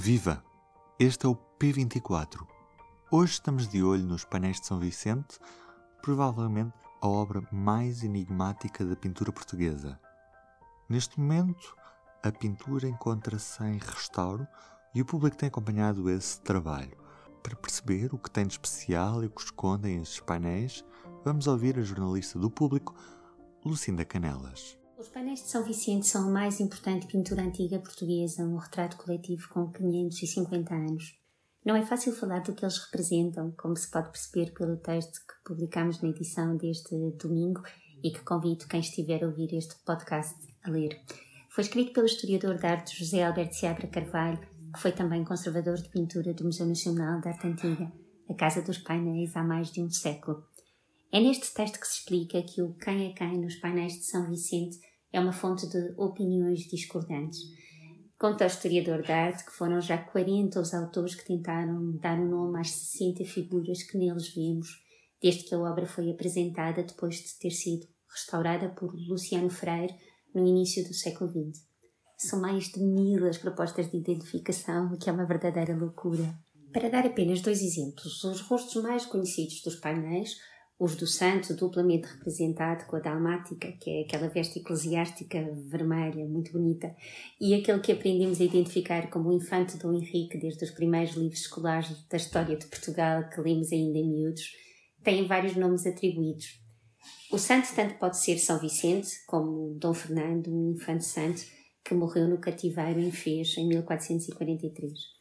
Viva! Este é o P24. Hoje estamos de olho nos painéis de São Vicente, provavelmente a obra mais enigmática da pintura portuguesa. Neste momento, a pintura encontra-se em restauro e o público tem acompanhado esse trabalho. Para perceber o que tem de especial e o que escondem esses painéis, vamos ouvir a jornalista do público, Lucinda Canelas. Os painéis de São Vicente são a mais importante pintura antiga portuguesa, um retrato coletivo com 550 anos. Não é fácil falar do que eles representam, como se pode perceber pelo texto que publicamos na edição deste domingo e que convido quem estiver a ouvir este podcast a ler. Foi escrito pelo historiador de arte José Alberto Seabra Carvalho, que foi também conservador de pintura do Museu Nacional de Arte Antiga, a Casa dos Painéis, há mais de um século. É neste texto que se explica que o quem é quem nos painéis de São Vicente é uma fonte de opiniões discordantes. Conta o historiador de arte que foram já 40 os autores que tentaram dar um nome às 60 figuras que neles vemos, desde que a obra foi apresentada depois de ter sido restaurada por Luciano Freire no início do século XX. São mais de mil as propostas de identificação, o que é uma verdadeira loucura. Para dar apenas dois exemplos, os rostos mais conhecidos dos painéis os do santo duplamente representado com a dalmática, que é aquela veste eclesiástica vermelha, muito bonita, e aquele que aprendemos a identificar como o infante Dom Henrique desde os primeiros livros escolares da história de Portugal que lemos ainda em miúdos, têm vários nomes atribuídos. O santo tanto pode ser São Vicente, como Dom Fernando, um infante santo, que morreu no cativeiro em Fez em 1443.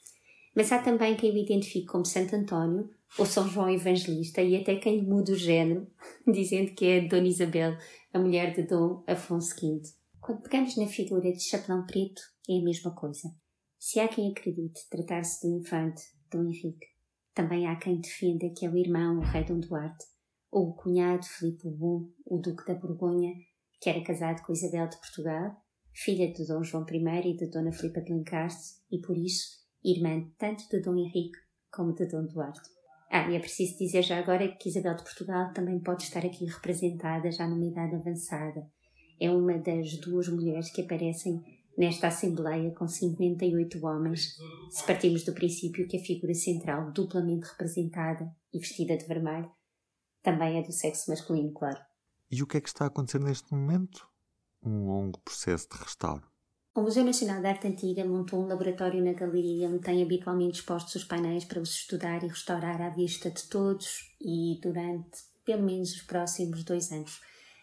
Mas há também quem o identifique como Santo António, ou São João Evangelista e até quem muda o género, dizendo que é Dona Isabel, a mulher de Dom Afonso V. Quando pegamos na figura de chapelão preto, é a mesma coisa. Se há quem acredite tratar-se do infante Dom Henrique, também há quem defenda que é o irmão, o rei Dom Duarte, ou o cunhado Filipe Bom, o duque da Borgonha, que era casado com Isabel de Portugal, filha de Dom João I e de Dona Filipa de Lencastre, e por isso irmã tanto de Dom Henrique como de Dom Duarte. Ah, e é preciso dizer já agora que Isabel de Portugal também pode estar aqui representada já numa idade avançada. É uma das duas mulheres que aparecem nesta Assembleia com 58 homens, se partimos do princípio que a figura central, duplamente representada e vestida de vermelho, também é do sexo masculino, claro. E o que é que está a acontecer neste momento? Um longo processo de restauro. O Museu Nacional de Arte Antiga montou um laboratório na galeria onde tem habitualmente expostos os painéis para os estudar e restaurar à vista de todos e durante pelo menos os próximos dois anos.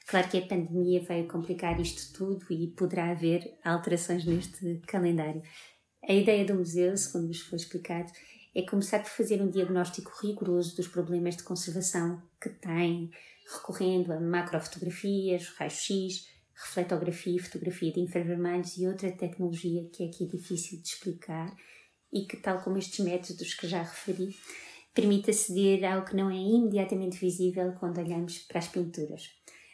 Claro que a pandemia veio complicar isto tudo e poderá haver alterações neste calendário. A ideia do museu, segundo nos foi explicado, é começar por fazer um diagnóstico rigoroso dos problemas de conservação que tem, recorrendo a macrofotografias, raios-x, refletografia e fotografia de infravermelhos e outra tecnologia que é aqui difícil de explicar e que, tal como estes métodos que já referi, permite aceder ao que não é imediatamente visível quando olhamos para as pinturas.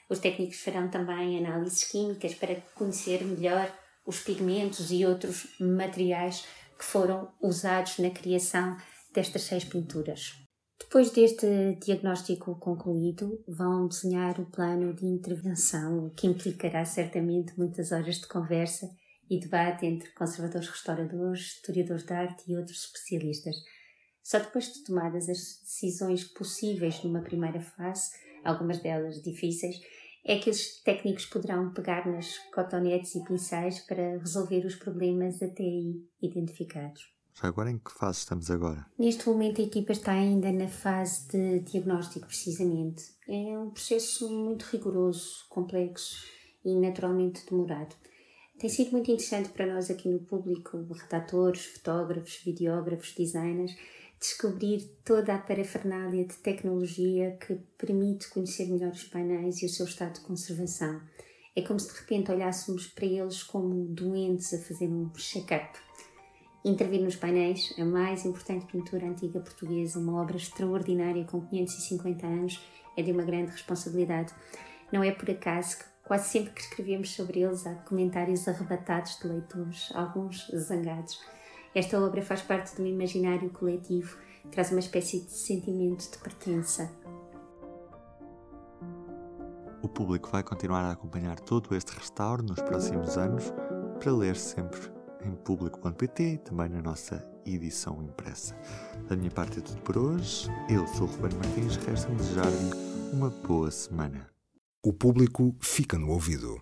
Os técnicos farão também análises químicas para conhecer melhor os pigmentos e outros materiais que foram usados na criação destas seis pinturas. Depois deste diagnóstico concluído, vão desenhar o plano de intervenção, que implicará certamente muitas horas de conversa e debate entre conservadores restauradores, historiadores de arte e outros especialistas. Só depois de tomadas as decisões possíveis numa primeira fase, algumas delas difíceis, é que os técnicos poderão pegar nas cotonetes e pincéis para resolver os problemas até aí identificados. Agora em que fase estamos agora? Neste momento a equipa está ainda na fase de diagnóstico, precisamente. É um processo muito rigoroso, complexo e naturalmente demorado. Tem sido muito interessante para nós aqui no público, redatores, fotógrafos, videógrafos, designers, descobrir toda a parafernália de tecnologia que permite conhecer melhor os painéis e o seu estado de conservação. É como se de repente olhássemos para eles como doentes a fazer um check-up Intervir nos painéis, a mais importante pintura antiga portuguesa, uma obra extraordinária com 550 anos, é de uma grande responsabilidade. Não é por acaso que quase sempre que escrevemos sobre eles há comentários arrebatados de leitores, alguns zangados. Esta obra faz parte do imaginário coletivo, traz uma espécie de sentimento de pertença. O público vai continuar a acompanhar todo este restauro nos próximos anos para ler sempre em público.pt e também na nossa edição impressa. Da minha parte é tudo por hoje. Eu sou o Ruben Martins, resta-me desejar-lhe uma boa semana. O público fica no ouvido.